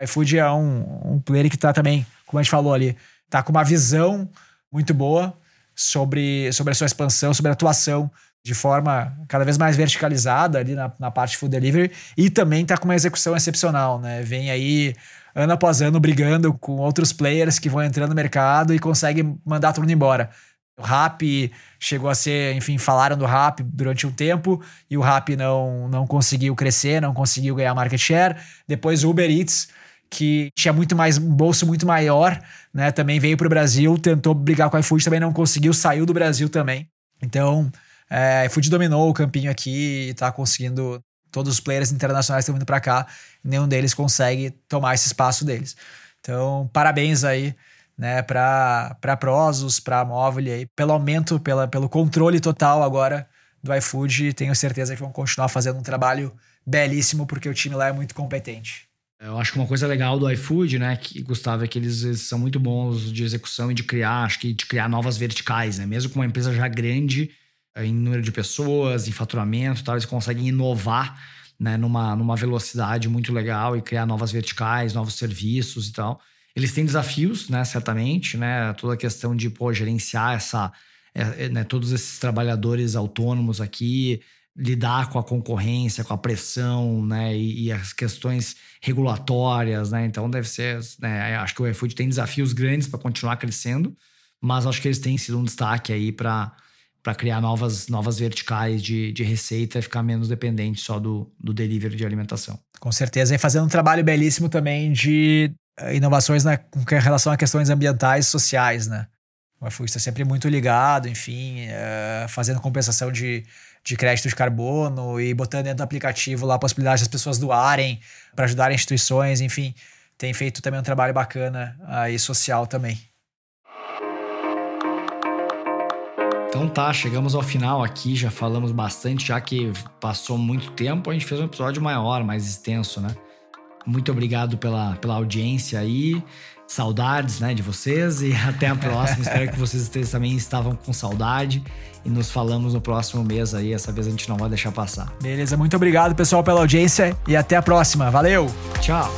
O iFood é um, um player que está também, como a gente falou ali, está com uma visão muito boa sobre, sobre a sua expansão, sobre a atuação de forma cada vez mais verticalizada ali na, na parte food delivery e também está com uma execução excepcional, né? Vem aí ano após ano brigando com outros players que vão entrando no mercado e conseguem mandar todo mundo embora. O Rap chegou a ser, enfim, falaram do Rap durante um tempo e o Rap não, não conseguiu crescer, não conseguiu ganhar market share. Depois o Uber Eats, que tinha muito mais um bolso muito maior, né, também veio para o Brasil, tentou brigar com a iFood, também não conseguiu, saiu do Brasil também. Então, é, iFood dominou o campinho aqui e está conseguindo todos os players internacionais estão vindo para cá, nenhum deles consegue tomar esse espaço deles. Então, parabéns aí, né, para Prozos, para Móvel aí, pelo aumento, pela, pelo controle total agora do iFood. Tenho certeza que vão continuar fazendo um trabalho belíssimo porque o time lá é muito competente. Eu acho que uma coisa legal do iFood, né, que Gustavo, é que eles, eles, são muito bons de execução e de criar, acho que de criar novas verticais, né? Mesmo com uma empresa já grande, em número de pessoas, em faturamento, tal, eles conseguem inovar né, numa, numa velocidade muito legal e criar novas verticais, novos serviços e tal. Eles têm desafios, né, certamente, né, toda a questão de pô, gerenciar essa, é, né, todos esses trabalhadores autônomos aqui, lidar com a concorrência, com a pressão, né, e, e as questões regulatórias, né, então deve ser, né, acho que o iFood tem desafios grandes para continuar crescendo, mas acho que eles têm sido um destaque aí para para criar novas, novas verticais de, de receita e ficar menos dependente só do, do delivery de alimentação. Com certeza, e fazendo um trabalho belíssimo também de eh, inovações na, com relação a questões ambientais e sociais, né? O iFood está sempre muito ligado, enfim, uh, fazendo compensação de, de crédito de carbono e botando dentro do aplicativo lá a possibilidade das pessoas doarem para ajudar instituições, enfim, tem feito também um trabalho bacana aí social também. Então tá, chegamos ao final aqui, já falamos bastante, já que passou muito tempo, a gente fez um episódio maior, mais extenso, né? Muito obrigado pela, pela audiência aí, saudades né, de vocês e até a próxima. Espero que vocês também estavam com saudade e nos falamos no próximo mês aí. Essa vez a gente não vai deixar passar. Beleza, muito obrigado pessoal pela audiência e até a próxima. Valeu! Tchau!